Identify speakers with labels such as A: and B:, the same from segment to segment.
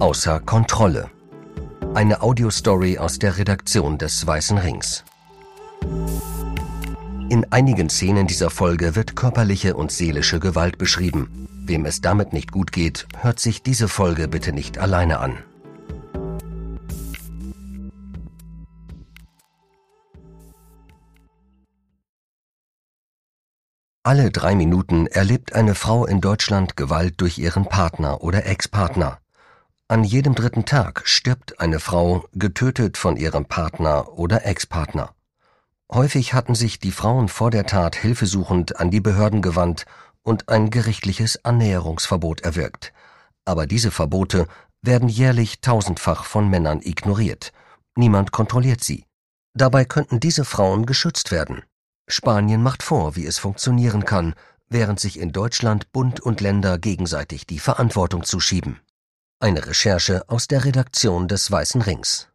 A: Außer Kontrolle. Eine Audiostory aus der Redaktion des Weißen Rings. In einigen Szenen dieser Folge wird körperliche und seelische Gewalt beschrieben. Wem es damit nicht gut geht, hört sich diese Folge bitte nicht alleine an. Alle drei Minuten erlebt eine Frau in Deutschland Gewalt durch ihren Partner oder Ex-Partner. An jedem dritten Tag stirbt eine Frau, getötet von ihrem Partner oder Ex-Partner. Häufig hatten sich die Frauen vor der Tat hilfesuchend an die Behörden gewandt und ein gerichtliches Annäherungsverbot erwirkt. Aber diese Verbote werden jährlich tausendfach von Männern ignoriert. Niemand kontrolliert sie. Dabei könnten diese Frauen geschützt werden. Spanien macht vor, wie es funktionieren kann, während sich in Deutschland Bund und Länder gegenseitig die Verantwortung zuschieben. Eine Recherche aus der Redaktion des Weißen Rings.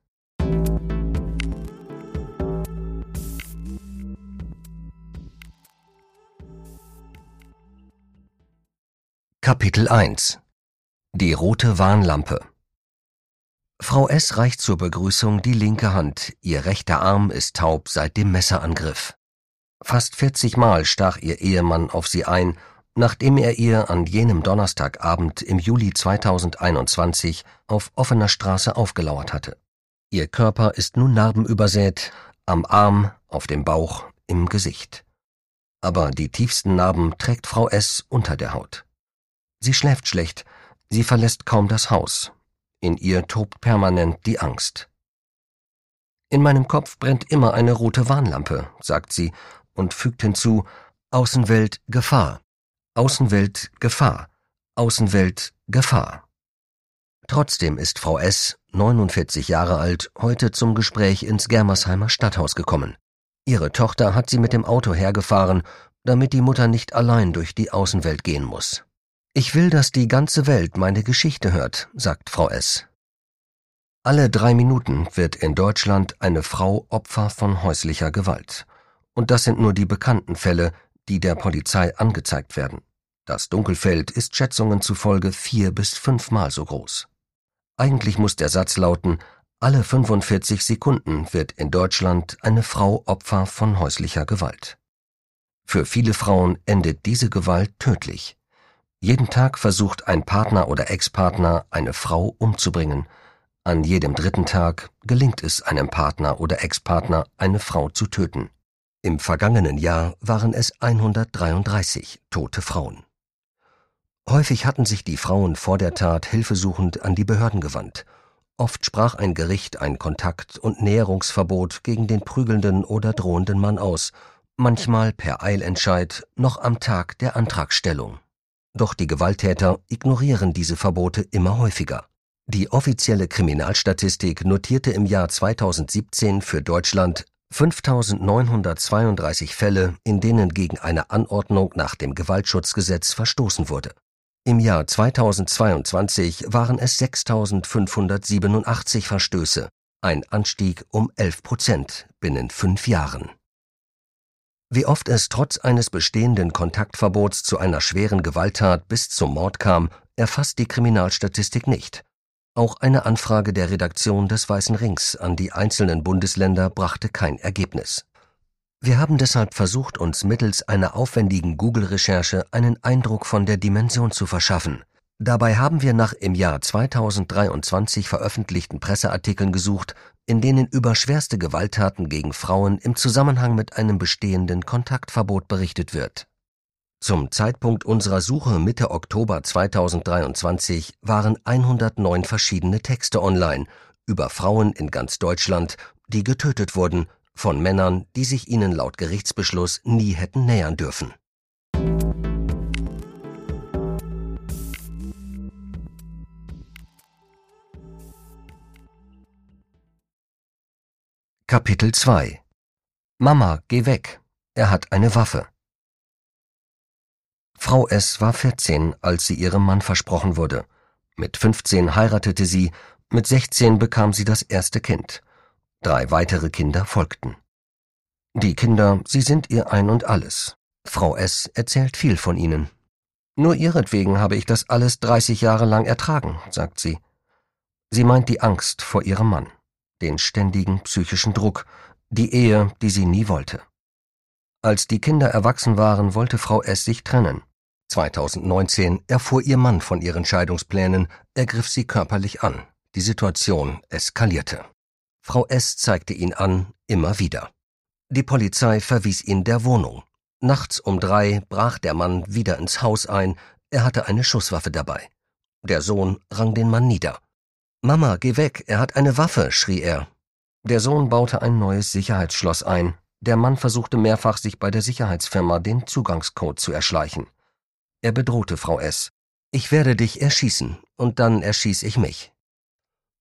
A: Kapitel 1 Die rote Warnlampe Frau S. reicht zur Begrüßung die linke Hand, ihr rechter Arm ist taub seit dem Messerangriff. Fast 40 Mal stach ihr Ehemann auf sie ein, nachdem er ihr an jenem Donnerstagabend im Juli 2021 auf offener Straße aufgelauert hatte. Ihr Körper ist nun narbenübersät, am Arm, auf dem Bauch, im Gesicht. Aber die tiefsten Narben trägt Frau S. unter der Haut. Sie schläft schlecht, sie verlässt kaum das Haus. In ihr tobt permanent die Angst. In meinem Kopf brennt immer eine rote Warnlampe, sagt sie und fügt hinzu Außenwelt Gefahr, Außenwelt Gefahr, Außenwelt Gefahr. Trotzdem ist Frau S., 49 Jahre alt, heute zum Gespräch ins Germersheimer Stadthaus gekommen. Ihre Tochter hat sie mit dem Auto hergefahren, damit die Mutter nicht allein durch die Außenwelt gehen muss. Ich will, dass die ganze Welt meine Geschichte hört, sagt Frau S. Alle drei Minuten wird in Deutschland eine Frau Opfer von häuslicher Gewalt. Und das sind nur die bekannten Fälle, die der Polizei angezeigt werden. Das Dunkelfeld ist Schätzungen zufolge vier bis fünfmal so groß. Eigentlich muss der Satz lauten, alle 45 Sekunden wird in Deutschland eine Frau Opfer von häuslicher Gewalt. Für viele Frauen endet diese Gewalt tödlich. Jeden Tag versucht ein Partner oder Ex-Partner, eine Frau umzubringen. An jedem dritten Tag gelingt es einem Partner oder Ex-Partner, eine Frau zu töten. Im vergangenen Jahr waren es 133 tote Frauen. Häufig hatten sich die Frauen vor der Tat hilfesuchend an die Behörden gewandt. Oft sprach ein Gericht ein Kontakt- und Näherungsverbot gegen den prügelnden oder drohenden Mann aus, manchmal per Eilentscheid noch am Tag der Antragstellung. Doch die Gewalttäter ignorieren diese Verbote immer häufiger. Die offizielle Kriminalstatistik notierte im Jahr 2017 für Deutschland 5.932 Fälle, in denen gegen eine Anordnung nach dem Gewaltschutzgesetz verstoßen wurde. Im Jahr 2022 waren es 6.587 Verstöße, ein Anstieg um 11 Prozent binnen fünf Jahren. Wie oft es trotz eines bestehenden Kontaktverbots zu einer schweren Gewalttat bis zum Mord kam, erfasst die Kriminalstatistik nicht. Auch eine Anfrage der Redaktion des Weißen Rings an die einzelnen Bundesländer brachte kein Ergebnis. Wir haben deshalb versucht, uns mittels einer aufwendigen Google-Recherche einen Eindruck von der Dimension zu verschaffen. Dabei haben wir nach im Jahr 2023 veröffentlichten Presseartikeln gesucht, in denen über schwerste Gewalttaten gegen Frauen im Zusammenhang mit einem bestehenden Kontaktverbot berichtet wird zum Zeitpunkt unserer Suche Mitte Oktober 2023 waren 109 verschiedene Texte online über Frauen in ganz Deutschland, die getötet wurden von Männern, die sich ihnen laut Gerichtsbeschluss nie hätten nähern dürfen. Kapitel 2 Mama, geh weg. Er hat eine Waffe. Frau S. war 14, als sie ihrem Mann versprochen wurde. Mit 15 heiratete sie, mit 16 bekam sie das erste Kind. Drei weitere Kinder folgten. Die Kinder, sie sind ihr Ein und alles. Frau S. erzählt viel von ihnen. Nur ihretwegen habe ich das alles 30 Jahre lang ertragen, sagt sie. Sie meint die Angst vor ihrem Mann, den ständigen psychischen Druck, die Ehe, die sie nie wollte. Als die Kinder erwachsen waren, wollte Frau S. sich trennen. 2019 erfuhr ihr Mann von ihren Scheidungsplänen, er griff sie körperlich an. Die Situation eskalierte. Frau S. zeigte ihn an, immer wieder. Die Polizei verwies ihn der Wohnung. Nachts um drei brach der Mann wieder ins Haus ein, er hatte eine Schusswaffe dabei. Der Sohn rang den Mann nieder. Mama, geh weg, er hat eine Waffe, schrie er. Der Sohn baute ein neues Sicherheitsschloss ein. Der Mann versuchte mehrfach, sich bei der Sicherheitsfirma den Zugangscode zu erschleichen. Er bedrohte Frau S. Ich werde dich erschießen, und dann erschieß ich mich.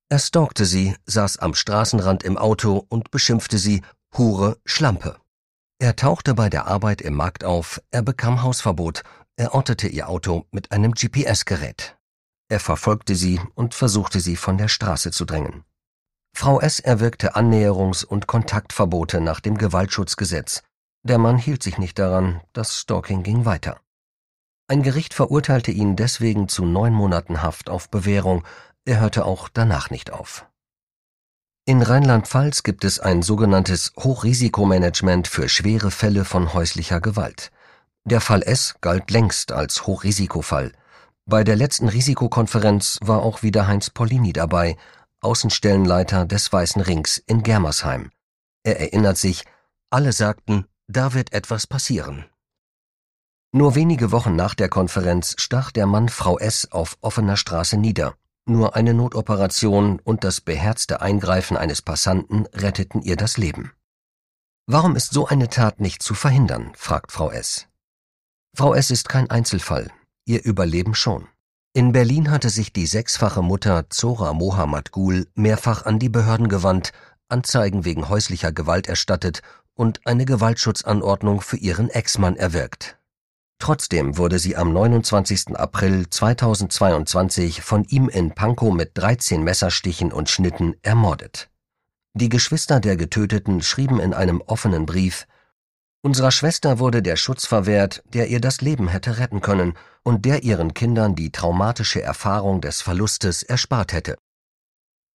A: Er stalkte sie, saß am Straßenrand im Auto und beschimpfte sie Hure, Schlampe. Er tauchte bei der Arbeit im Markt auf, er bekam Hausverbot, er ortete ihr Auto mit einem GPS-Gerät. Er verfolgte sie und versuchte sie von der Straße zu drängen. Frau S. erwirkte Annäherungs- und Kontaktverbote nach dem Gewaltschutzgesetz. Der Mann hielt sich nicht daran, das Stalking ging weiter. Ein Gericht verurteilte ihn deswegen zu neun Monaten Haft auf Bewährung, er hörte auch danach nicht auf. In Rheinland-Pfalz gibt es ein sogenanntes Hochrisikomanagement für schwere Fälle von häuslicher Gewalt. Der Fall S galt längst als Hochrisikofall. Bei der letzten Risikokonferenz war auch wieder Heinz Pollini dabei, Außenstellenleiter des Weißen Rings in Germersheim. Er erinnert sich, alle sagten, da wird etwas passieren. Nur wenige Wochen nach der Konferenz stach der Mann Frau S. auf offener Straße nieder. Nur eine Notoperation und das beherzte Eingreifen eines Passanten retteten ihr das Leben. Warum ist so eine Tat nicht zu verhindern? fragt Frau S. Frau S. ist kein Einzelfall, ihr Überleben schon. In Berlin hatte sich die sechsfache Mutter Zora Mohammad Gul mehrfach an die Behörden gewandt, Anzeigen wegen häuslicher Gewalt erstattet und eine Gewaltschutzanordnung für ihren Ex-Mann erwirkt. Trotzdem wurde sie am 29. April 2022 von ihm in Pankow mit 13 Messerstichen und Schnitten ermordet. Die Geschwister der Getöteten schrieben in einem offenen Brief Unserer Schwester wurde der Schutz verwehrt, der ihr das Leben hätte retten können und der ihren Kindern die traumatische Erfahrung des Verlustes erspart hätte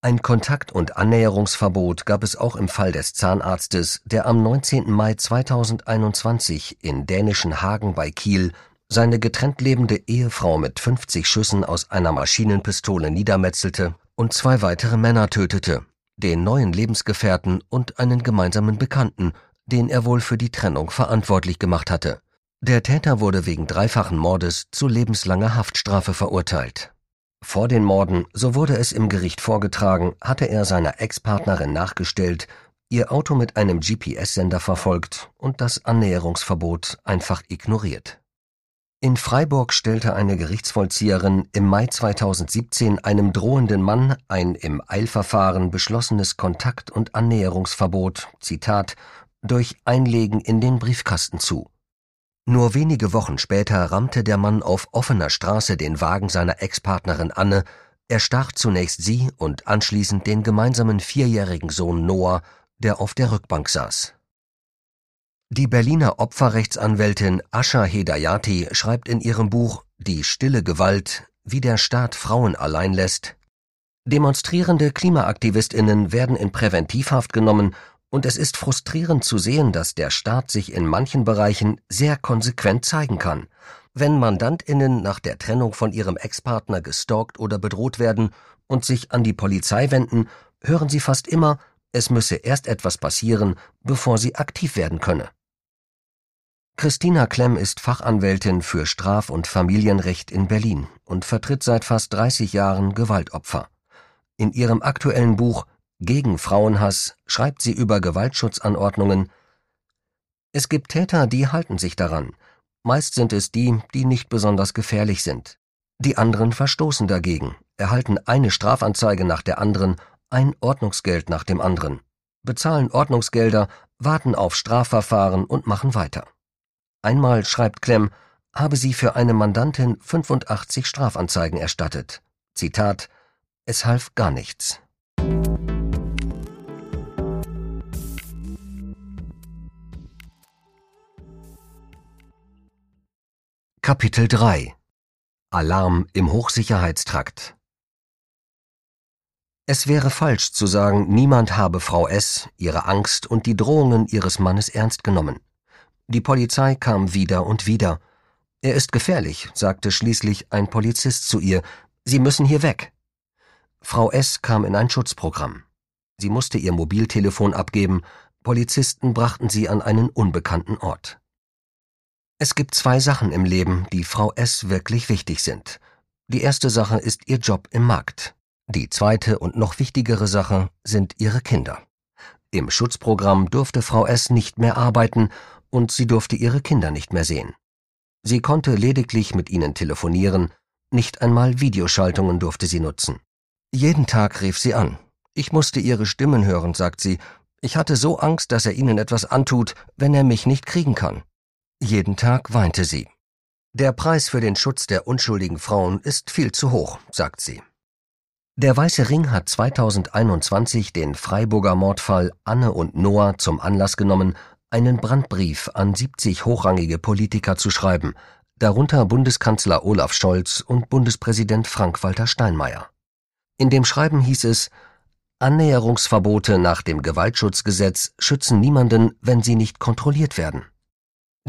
A: ein Kontakt- und Annäherungsverbot gab es auch im Fall des Zahnarztes, der am 19. Mai 2021 in dänischen Hagen bei Kiel seine getrennt lebende Ehefrau mit 50 Schüssen aus einer Maschinenpistole niedermetzelte und zwei weitere Männer tötete, den neuen Lebensgefährten und einen gemeinsamen Bekannten, den er wohl für die Trennung verantwortlich gemacht hatte. Der Täter wurde wegen dreifachen Mordes zu lebenslanger Haftstrafe verurteilt vor den Morden, so wurde es im Gericht vorgetragen, hatte er seiner Ex-Partnerin nachgestellt, ihr Auto mit einem GPS-Sender verfolgt und das Annäherungsverbot einfach ignoriert. In Freiburg stellte eine Gerichtsvollzieherin im Mai 2017 einem drohenden Mann ein im Eilverfahren beschlossenes Kontakt- und Annäherungsverbot, Zitat, durch Einlegen in den Briefkasten zu. Nur wenige Wochen später rammte der Mann auf offener Straße den Wagen seiner Ex-Partnerin Anne, er stach zunächst sie und anschließend den gemeinsamen vierjährigen Sohn Noah, der auf der Rückbank saß. Die Berliner Opferrechtsanwältin Asha Hedayati schreibt in ihrem Buch Die stille Gewalt, wie der Staat Frauen allein lässt, Demonstrierende Klimaaktivistinnen werden in Präventivhaft genommen und es ist frustrierend zu sehen, dass der Staat sich in manchen Bereichen sehr konsequent zeigen kann. Wenn Mandantinnen nach der Trennung von ihrem Ex-Partner gestalkt oder bedroht werden und sich an die Polizei wenden, hören sie fast immer, es müsse erst etwas passieren, bevor sie aktiv werden könne. Christina Klemm ist Fachanwältin für Straf- und Familienrecht in Berlin und vertritt seit fast 30 Jahren Gewaltopfer. In ihrem aktuellen Buch gegen Frauenhass schreibt sie über Gewaltschutzanordnungen Es gibt Täter, die halten sich daran. Meist sind es die, die nicht besonders gefährlich sind. Die anderen verstoßen dagegen, erhalten eine Strafanzeige nach der anderen, ein Ordnungsgeld nach dem anderen, bezahlen Ordnungsgelder, warten auf Strafverfahren und machen weiter. Einmal schreibt Klemm, habe sie für eine Mandantin 85 Strafanzeigen erstattet. Zitat Es half gar nichts. Kapitel 3 Alarm im Hochsicherheitstrakt Es wäre falsch zu sagen, niemand habe Frau S. ihre Angst und die Drohungen ihres Mannes ernst genommen. Die Polizei kam wieder und wieder. Er ist gefährlich, sagte schließlich ein Polizist zu ihr. Sie müssen hier weg. Frau S. kam in ein Schutzprogramm. Sie musste ihr Mobiltelefon abgeben, Polizisten brachten sie an einen unbekannten Ort. Es gibt zwei Sachen im Leben, die Frau S. wirklich wichtig sind. Die erste Sache ist ihr Job im Markt. Die zweite und noch wichtigere Sache sind ihre Kinder. Im Schutzprogramm durfte Frau S. nicht mehr arbeiten und sie durfte ihre Kinder nicht mehr sehen. Sie konnte lediglich mit ihnen telefonieren, nicht einmal Videoschaltungen durfte sie nutzen. Jeden Tag rief sie an. Ich musste ihre Stimmen hören, sagt sie. Ich hatte so Angst, dass er ihnen etwas antut, wenn er mich nicht kriegen kann. Jeden Tag weinte sie. Der Preis für den Schutz der unschuldigen Frauen ist viel zu hoch, sagt sie. Der Weiße Ring hat 2021 den Freiburger Mordfall Anne und Noah zum Anlass genommen, einen Brandbrief an 70 hochrangige Politiker zu schreiben, darunter Bundeskanzler Olaf Scholz und Bundespräsident Frank-Walter Steinmeier. In dem Schreiben hieß es, Annäherungsverbote nach dem Gewaltschutzgesetz schützen niemanden, wenn sie nicht kontrolliert werden.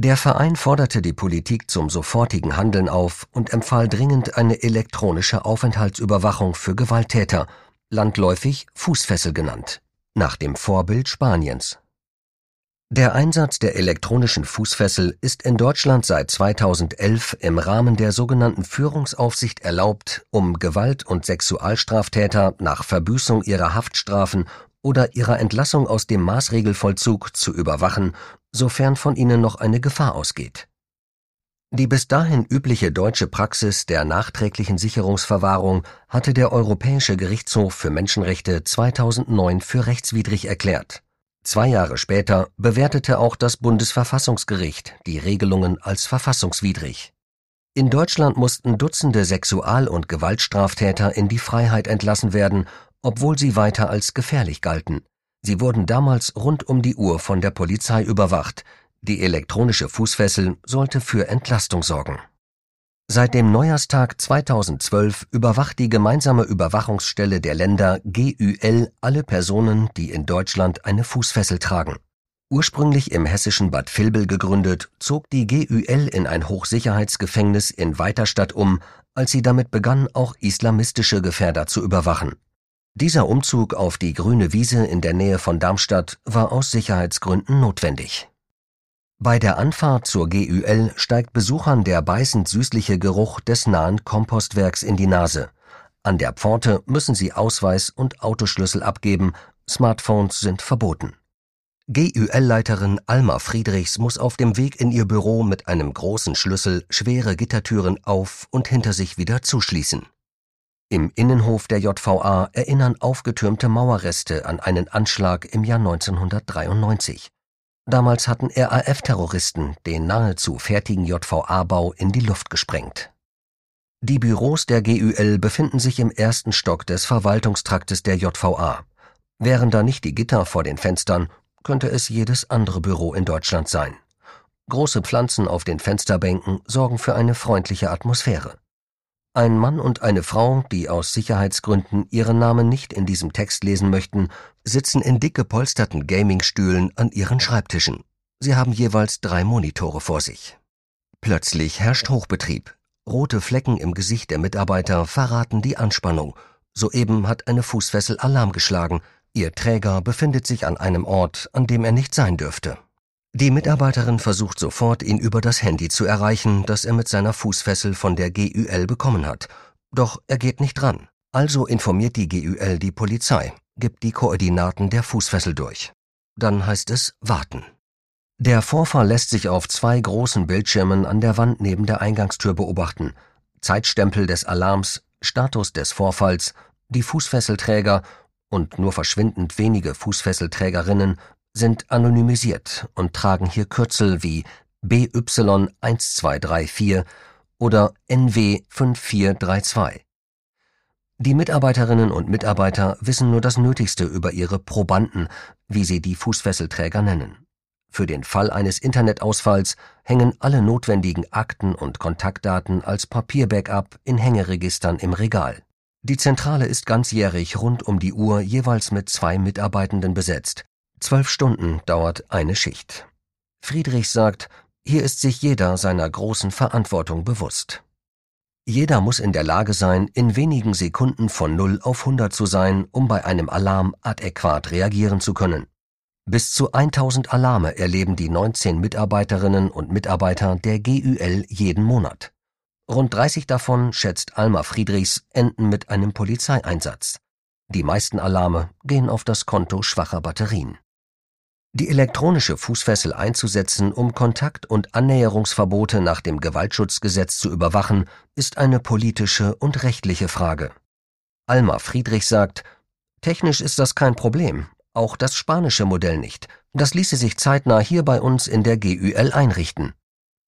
A: Der Verein forderte die Politik zum sofortigen Handeln auf und empfahl dringend eine elektronische Aufenthaltsüberwachung für Gewalttäter, landläufig Fußfessel genannt, nach dem Vorbild Spaniens. Der Einsatz der elektronischen Fußfessel ist in Deutschland seit 2011 im Rahmen der sogenannten Führungsaufsicht erlaubt, um Gewalt- und Sexualstraftäter nach Verbüßung ihrer Haftstrafen oder ihrer Entlassung aus dem Maßregelvollzug zu überwachen, sofern von ihnen noch eine Gefahr ausgeht. Die bis dahin übliche deutsche Praxis der nachträglichen Sicherungsverwahrung hatte der Europäische Gerichtshof für Menschenrechte 2009 für rechtswidrig erklärt. Zwei Jahre später bewertete auch das Bundesverfassungsgericht die Regelungen als verfassungswidrig. In Deutschland mussten Dutzende Sexual- und Gewaltstraftäter in die Freiheit entlassen werden, obwohl sie weiter als gefährlich galten. Sie wurden damals rund um die Uhr von der Polizei überwacht. Die elektronische Fußfessel sollte für Entlastung sorgen. Seit dem Neujahrstag 2012 überwacht die gemeinsame Überwachungsstelle der Länder GÜL alle Personen, die in Deutschland eine Fußfessel tragen. Ursprünglich im hessischen Bad Vilbel gegründet, zog die GÜL in ein Hochsicherheitsgefängnis in Weiterstadt um, als sie damit begann, auch islamistische Gefährder zu überwachen. Dieser Umzug auf die grüne Wiese in der Nähe von Darmstadt war aus Sicherheitsgründen notwendig. Bei der Anfahrt zur GÜL steigt Besuchern der beißend süßliche Geruch des nahen Kompostwerks in die Nase. An der Pforte müssen sie Ausweis und Autoschlüssel abgeben, Smartphones sind verboten. GÜL-Leiterin Alma Friedrichs muss auf dem Weg in ihr Büro mit einem großen Schlüssel schwere Gittertüren auf und hinter sich wieder zuschließen. Im Innenhof der JVA erinnern aufgetürmte Mauerreste an einen Anschlag im Jahr 1993. Damals hatten RAF-Terroristen den nahezu fertigen JVA-Bau in die Luft gesprengt. Die Büros der GÜL befinden sich im ersten Stock des Verwaltungstraktes der JVA. Wären da nicht die Gitter vor den Fenstern, könnte es jedes andere Büro in Deutschland sein. Große Pflanzen auf den Fensterbänken sorgen für eine freundliche Atmosphäre. Ein Mann und eine Frau, die aus Sicherheitsgründen ihren Namen nicht in diesem Text lesen möchten, sitzen in dick gepolsterten Gamingstühlen an ihren Schreibtischen. Sie haben jeweils drei Monitore vor sich. Plötzlich herrscht Hochbetrieb. Rote Flecken im Gesicht der Mitarbeiter verraten die Anspannung. Soeben hat eine Fußfessel Alarm geschlagen. Ihr Träger befindet sich an einem Ort, an dem er nicht sein dürfte. Die Mitarbeiterin versucht sofort, ihn über das Handy zu erreichen, das er mit seiner Fußfessel von der GÜL bekommen hat. Doch er geht nicht dran. Also informiert die GÜL die Polizei, gibt die Koordinaten der Fußfessel durch. Dann heißt es warten. Der Vorfall lässt sich auf zwei großen Bildschirmen an der Wand neben der Eingangstür beobachten. Zeitstempel des Alarms, Status des Vorfalls, die Fußfesselträger und nur verschwindend wenige Fußfesselträgerinnen sind anonymisiert und tragen hier Kürzel wie BY1234 oder NW5432. Die Mitarbeiterinnen und Mitarbeiter wissen nur das Nötigste über ihre Probanden, wie sie die Fußfesselträger nennen. Für den Fall eines Internetausfalls hängen alle notwendigen Akten und Kontaktdaten als Papierbackup in Hängeregistern im Regal. Die Zentrale ist ganzjährig rund um die Uhr jeweils mit zwei Mitarbeitenden besetzt. Zwölf Stunden dauert eine Schicht. Friedrichs sagt, hier ist sich jeder seiner großen Verantwortung bewusst. Jeder muss in der Lage sein, in wenigen Sekunden von 0 auf 100 zu sein, um bei einem Alarm adäquat reagieren zu können. Bis zu 1000 Alarme erleben die 19 Mitarbeiterinnen und Mitarbeiter der GÜL jeden Monat. Rund 30 davon, schätzt Alma Friedrichs, enden mit einem Polizeieinsatz. Die meisten Alarme gehen auf das Konto schwacher Batterien. Die elektronische Fußfessel einzusetzen, um Kontakt- und Annäherungsverbote nach dem Gewaltschutzgesetz zu überwachen, ist eine politische und rechtliche Frage. Alma Friedrich sagt, technisch ist das kein Problem, auch das spanische Modell nicht. Das ließe sich zeitnah hier bei uns in der GÜL einrichten.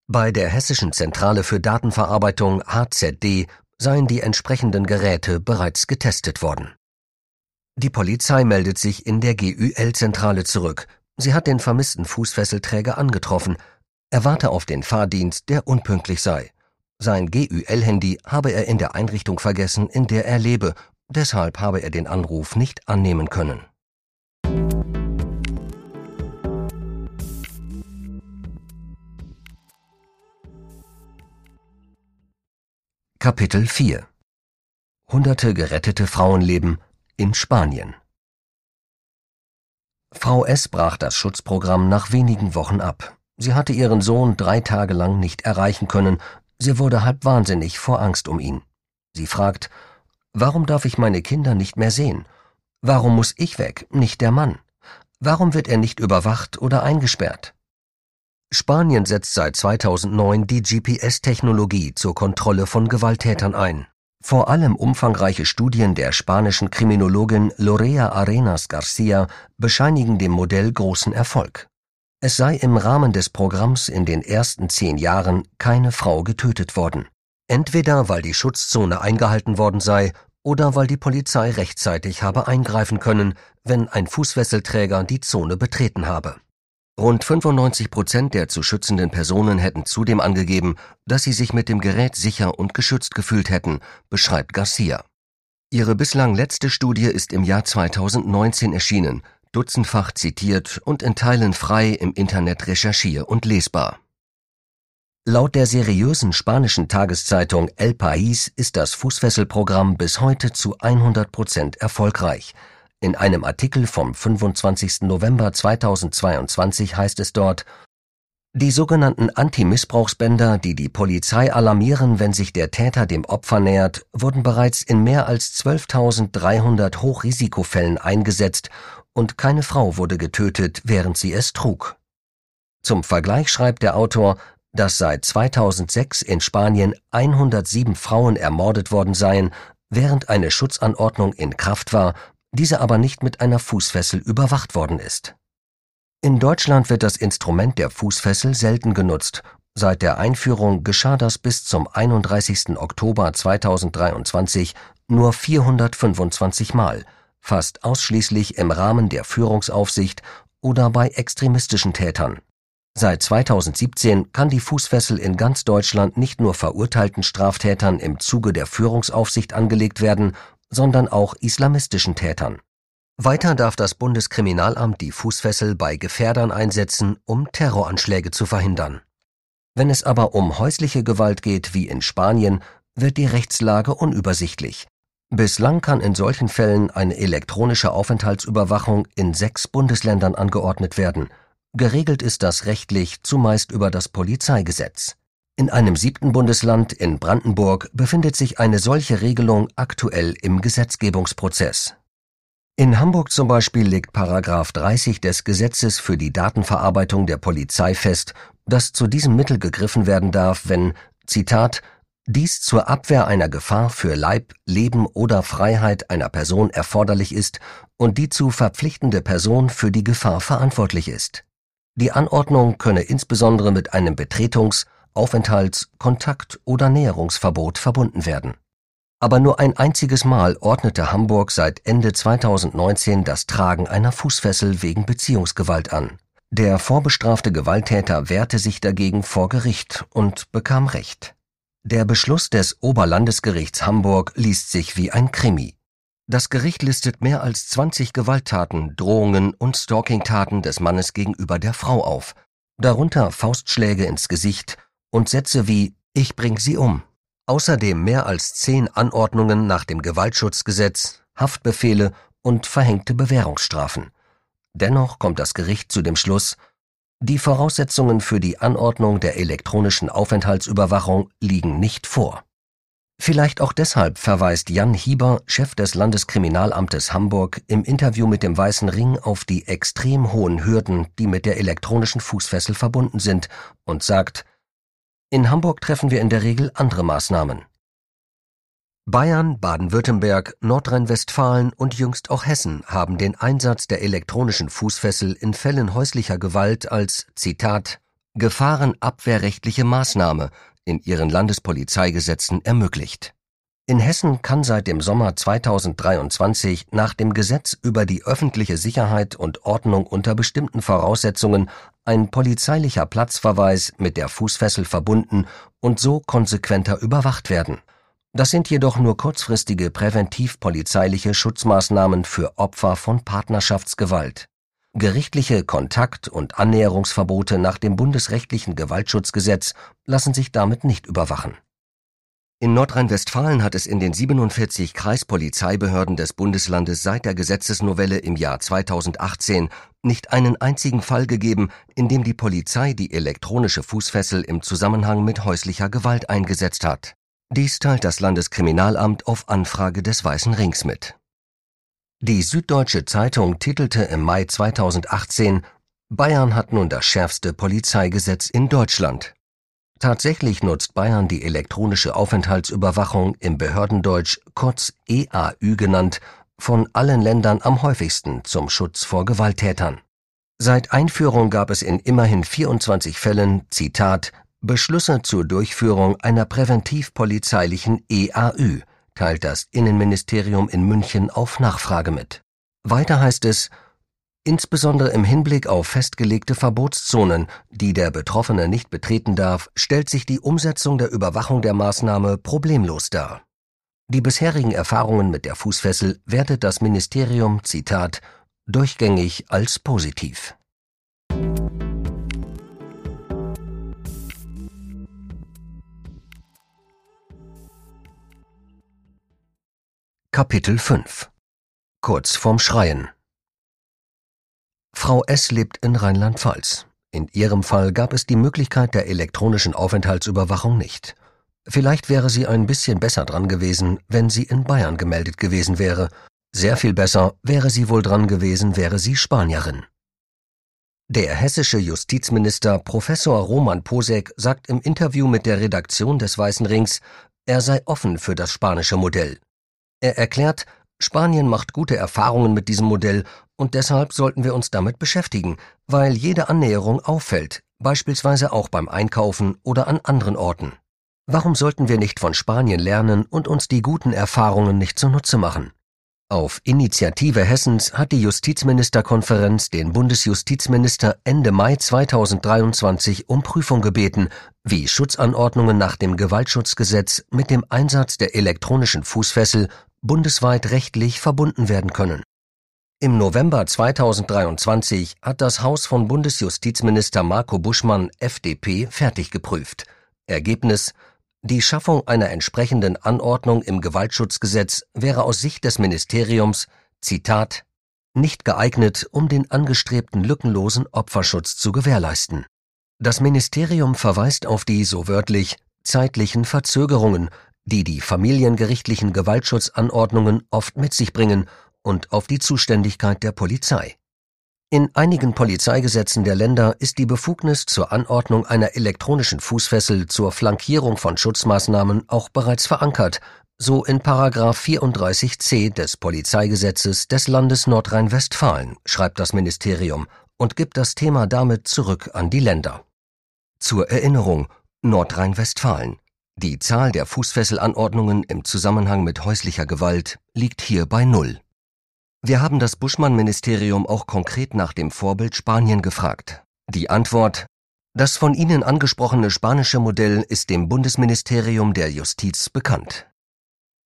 A: Bei der Hessischen Zentrale für Datenverarbeitung HZD seien die entsprechenden Geräte bereits getestet worden. Die Polizei meldet sich in der GÜL-Zentrale zurück, Sie hat den vermissten Fußfesselträger angetroffen. Er warte auf den Fahrdienst, der unpünktlich sei. Sein GÜL-Handy habe er in der Einrichtung vergessen, in der er lebe. Deshalb habe er den Anruf nicht annehmen können. Kapitel 4 Hunderte gerettete Frauenleben in Spanien Frau S. brach das Schutzprogramm nach wenigen Wochen ab. Sie hatte ihren Sohn drei Tage lang nicht erreichen können, sie wurde halb wahnsinnig vor Angst um ihn. Sie fragt, warum darf ich meine Kinder nicht mehr sehen? Warum muss ich weg, nicht der Mann? Warum wird er nicht überwacht oder eingesperrt? Spanien setzt seit 2009 die GPS-Technologie zur Kontrolle von Gewalttätern ein. Vor allem umfangreiche Studien der spanischen Kriminologin Lorea Arenas Garcia bescheinigen dem Modell großen Erfolg. Es sei im Rahmen des Programms in den ersten zehn Jahren keine Frau getötet worden. Entweder weil die Schutzzone eingehalten worden sei oder weil die Polizei rechtzeitig habe eingreifen können, wenn ein Fußfesselträger die Zone betreten habe. Rund 95 Prozent der zu schützenden Personen hätten zudem angegeben, dass sie sich mit dem Gerät sicher und geschützt gefühlt hätten, beschreibt Garcia. Ihre bislang letzte Studie ist im Jahr 2019 erschienen, dutzendfach zitiert und in Teilen frei im Internet recherchier- und lesbar. Laut der seriösen spanischen Tageszeitung El País ist das Fußfesselprogramm bis heute zu 100 Prozent erfolgreich – in einem Artikel vom 25. November 2022 heißt es dort, die sogenannten Anti-Missbrauchsbänder, die die Polizei alarmieren, wenn sich der Täter dem Opfer nähert, wurden bereits in mehr als 12.300 Hochrisikofällen eingesetzt und keine Frau wurde getötet, während sie es trug. Zum Vergleich schreibt der Autor, dass seit 2006 in Spanien 107 Frauen ermordet worden seien, während eine Schutzanordnung in Kraft war diese aber nicht mit einer Fußfessel überwacht worden ist. In Deutschland wird das Instrument der Fußfessel selten genutzt. Seit der Einführung geschah das bis zum 31. Oktober 2023 nur 425 Mal, fast ausschließlich im Rahmen der Führungsaufsicht oder bei extremistischen Tätern. Seit 2017 kann die Fußfessel in ganz Deutschland nicht nur verurteilten Straftätern im Zuge der Führungsaufsicht angelegt werden, sondern auch islamistischen Tätern. Weiter darf das Bundeskriminalamt die Fußfessel bei Gefährdern einsetzen, um Terroranschläge zu verhindern. Wenn es aber um häusliche Gewalt geht wie in Spanien, wird die Rechtslage unübersichtlich. Bislang kann in solchen Fällen eine elektronische Aufenthaltsüberwachung in sechs Bundesländern angeordnet werden. Geregelt ist das rechtlich zumeist über das Polizeigesetz. In einem siebten Bundesland, in Brandenburg, befindet sich eine solche Regelung aktuell im Gesetzgebungsprozess. In Hamburg zum Beispiel legt Paragraph 30 des Gesetzes für die Datenverarbeitung der Polizei fest, dass zu diesem Mittel gegriffen werden darf, wenn, Zitat, dies zur Abwehr einer Gefahr für Leib, Leben oder Freiheit einer Person erforderlich ist und die zu verpflichtende Person für die Gefahr verantwortlich ist. Die Anordnung könne insbesondere mit einem Betretungs- Aufenthalts-, Kontakt- oder Näherungsverbot verbunden werden. Aber nur ein einziges Mal ordnete Hamburg seit Ende 2019 das Tragen einer Fußfessel wegen Beziehungsgewalt an. Der vorbestrafte Gewalttäter wehrte sich dagegen vor Gericht und bekam Recht. Der Beschluss des Oberlandesgerichts Hamburg liest sich wie ein Krimi. Das Gericht listet mehr als 20 Gewalttaten, Drohungen und Stalkingtaten des Mannes gegenüber der Frau auf, darunter Faustschläge ins Gesicht und Sätze wie Ich bring sie um. Außerdem mehr als zehn Anordnungen nach dem Gewaltschutzgesetz, Haftbefehle und verhängte Bewährungsstrafen. Dennoch kommt das Gericht zu dem Schluss, die Voraussetzungen für die Anordnung der elektronischen Aufenthaltsüberwachung liegen nicht vor. Vielleicht auch deshalb verweist Jan Hieber, Chef des Landeskriminalamtes Hamburg, im Interview mit dem Weißen Ring auf die extrem hohen Hürden, die mit der elektronischen Fußfessel verbunden sind, und sagt, in Hamburg treffen wir in der Regel andere Maßnahmen. Bayern, Baden-Württemberg, Nordrhein-Westfalen und jüngst auch Hessen haben den Einsatz der elektronischen Fußfessel in Fällen häuslicher Gewalt als Zitat Gefahrenabwehrrechtliche Maßnahme in ihren Landespolizeigesetzen ermöglicht. In Hessen kann seit dem Sommer 2023 nach dem Gesetz über die öffentliche Sicherheit und Ordnung unter bestimmten Voraussetzungen ein polizeilicher Platzverweis mit der Fußfessel verbunden und so konsequenter überwacht werden das sind jedoch nur kurzfristige präventiv-polizeiliche Schutzmaßnahmen für Opfer von Partnerschaftsgewalt. Gerichtliche Kontakt- und Annäherungsverbote nach dem bundesrechtlichen Gewaltschutzgesetz lassen sich damit nicht überwachen. In Nordrhein-Westfalen hat es in den 47 Kreispolizeibehörden des Bundeslandes seit der Gesetzesnovelle im Jahr 2018 nicht einen einzigen Fall gegeben, in dem die Polizei die elektronische Fußfessel im Zusammenhang mit häuslicher Gewalt eingesetzt hat. Dies teilt das Landeskriminalamt auf Anfrage des Weißen Rings mit. Die Süddeutsche Zeitung titelte im Mai 2018 Bayern hat nun das schärfste Polizeigesetz in Deutschland. Tatsächlich nutzt Bayern die elektronische Aufenthaltsüberwachung im Behördendeutsch kurz EAÜ genannt von allen Ländern am häufigsten zum Schutz vor Gewalttätern. Seit Einführung gab es in immerhin 24 Fällen, Zitat, Beschlüsse zur Durchführung einer präventiv-polizeilichen EAÜ teilt das Innenministerium in München auf Nachfrage mit. Weiter heißt es, Insbesondere im Hinblick auf festgelegte Verbotszonen, die der Betroffene nicht betreten darf, stellt sich die Umsetzung der Überwachung der Maßnahme problemlos dar. Die bisherigen Erfahrungen mit der Fußfessel wertet das Ministerium, Zitat, durchgängig als positiv. Kapitel 5 Kurz vorm Schreien Frau S. lebt in Rheinland-Pfalz. In ihrem Fall gab es die Möglichkeit der elektronischen Aufenthaltsüberwachung nicht. Vielleicht wäre sie ein bisschen besser dran gewesen, wenn sie in Bayern gemeldet gewesen wäre. Sehr viel besser wäre sie wohl dran gewesen, wäre sie Spanierin. Der hessische Justizminister Professor Roman Posek sagt im Interview mit der Redaktion des Weißen Rings, er sei offen für das spanische Modell. Er erklärt, Spanien macht gute Erfahrungen mit diesem Modell und deshalb sollten wir uns damit beschäftigen, weil jede Annäherung auffällt, beispielsweise auch beim Einkaufen oder an anderen Orten. Warum sollten wir nicht von Spanien lernen und uns die guten Erfahrungen nicht zunutze machen? Auf Initiative Hessens hat die Justizministerkonferenz den Bundesjustizminister Ende Mai 2023 um Prüfung gebeten, wie Schutzanordnungen nach dem Gewaltschutzgesetz mit dem Einsatz der elektronischen Fußfessel bundesweit rechtlich verbunden werden können. Im November 2023 hat das Haus von Bundesjustizminister Marco Buschmann FDP fertig geprüft. Ergebnis Die Schaffung einer entsprechenden Anordnung im Gewaltschutzgesetz wäre aus Sicht des Ministeriums Zitat nicht geeignet, um den angestrebten lückenlosen Opferschutz zu gewährleisten. Das Ministerium verweist auf die, so wörtlich, zeitlichen Verzögerungen, die die familiengerichtlichen Gewaltschutzanordnungen oft mit sich bringen und auf die Zuständigkeit der Polizei. In einigen Polizeigesetzen der Länder ist die Befugnis zur Anordnung einer elektronischen Fußfessel zur Flankierung von Schutzmaßnahmen auch bereits verankert, so in Paragraph 34c des Polizeigesetzes des Landes Nordrhein-Westfalen, schreibt das Ministerium und gibt das Thema damit zurück an die Länder. Zur Erinnerung, Nordrhein-Westfalen die Zahl der Fußfesselanordnungen im Zusammenhang mit häuslicher Gewalt liegt hier bei Null. Wir haben das Buschmann-Ministerium auch konkret nach dem Vorbild Spanien gefragt. Die Antwort Das von Ihnen angesprochene spanische Modell ist dem Bundesministerium der Justiz bekannt.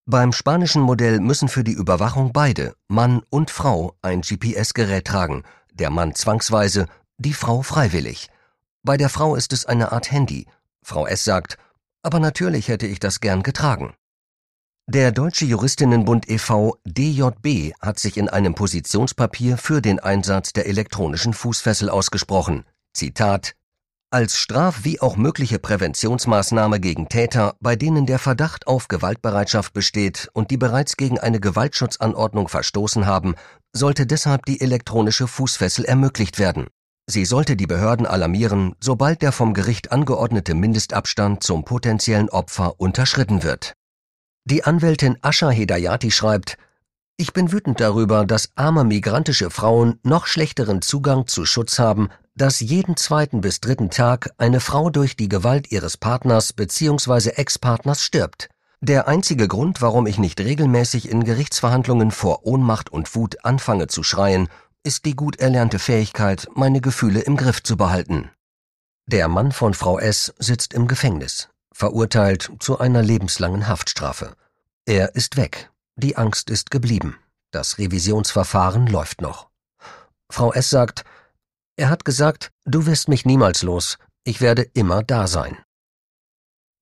A: Beim spanischen Modell müssen für die Überwachung beide, Mann und Frau, ein GPS-Gerät tragen, der Mann zwangsweise, die Frau freiwillig. Bei der Frau ist es eine Art Handy. Frau S. sagt, aber natürlich hätte ich das gern getragen. Der Deutsche Juristinnenbund e.V. DJB hat sich in einem Positionspapier für den Einsatz der elektronischen Fußfessel ausgesprochen. Zitat als Straf- wie auch mögliche Präventionsmaßnahme gegen Täter, bei denen der Verdacht auf Gewaltbereitschaft besteht und die bereits gegen eine Gewaltschutzanordnung verstoßen haben, sollte deshalb die elektronische Fußfessel ermöglicht werden. Sie sollte die Behörden alarmieren, sobald der vom Gericht angeordnete Mindestabstand zum potenziellen Opfer unterschritten wird. Die Anwältin Asha Hedayati schreibt, ich bin wütend darüber, dass arme migrantische Frauen noch schlechteren Zugang zu Schutz haben dass jeden zweiten bis dritten Tag eine Frau durch die Gewalt ihres Partners bzw. Ex-Partners stirbt. Der einzige Grund, warum ich nicht regelmäßig in Gerichtsverhandlungen vor Ohnmacht und Wut anfange zu schreien, ist die gut erlernte Fähigkeit, meine Gefühle im Griff zu behalten. Der Mann von Frau S. sitzt im Gefängnis, verurteilt zu einer lebenslangen Haftstrafe. Er ist weg. Die Angst ist geblieben. Das Revisionsverfahren läuft noch. Frau S. sagt, er hat gesagt, du wirst mich niemals los, ich werde immer da sein.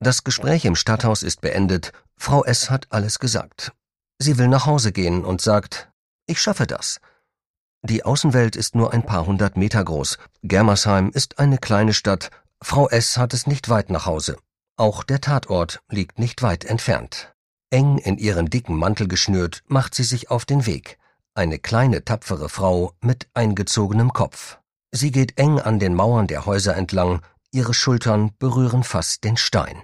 A: Das Gespräch im Stadthaus ist beendet, Frau S. hat alles gesagt. Sie will nach Hause gehen und sagt, ich schaffe das. Die Außenwelt ist nur ein paar hundert Meter groß, Germersheim ist eine kleine Stadt, Frau S. hat es nicht weit nach Hause. Auch der Tatort liegt nicht weit entfernt. Eng in ihren dicken Mantel geschnürt, macht sie sich auf den Weg. Eine kleine, tapfere Frau mit eingezogenem Kopf. Sie geht eng an den Mauern der Häuser entlang, ihre Schultern berühren fast den Stein.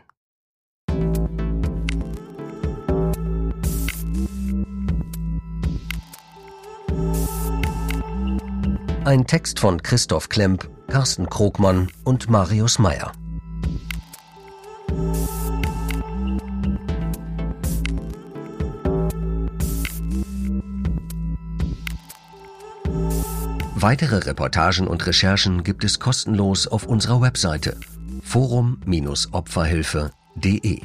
A: Ein Text von Christoph Klemp, Carsten Krogmann und Marius Meyer. Weitere Reportagen und Recherchen gibt es kostenlos auf unserer Webseite forum-opferhilfe.de.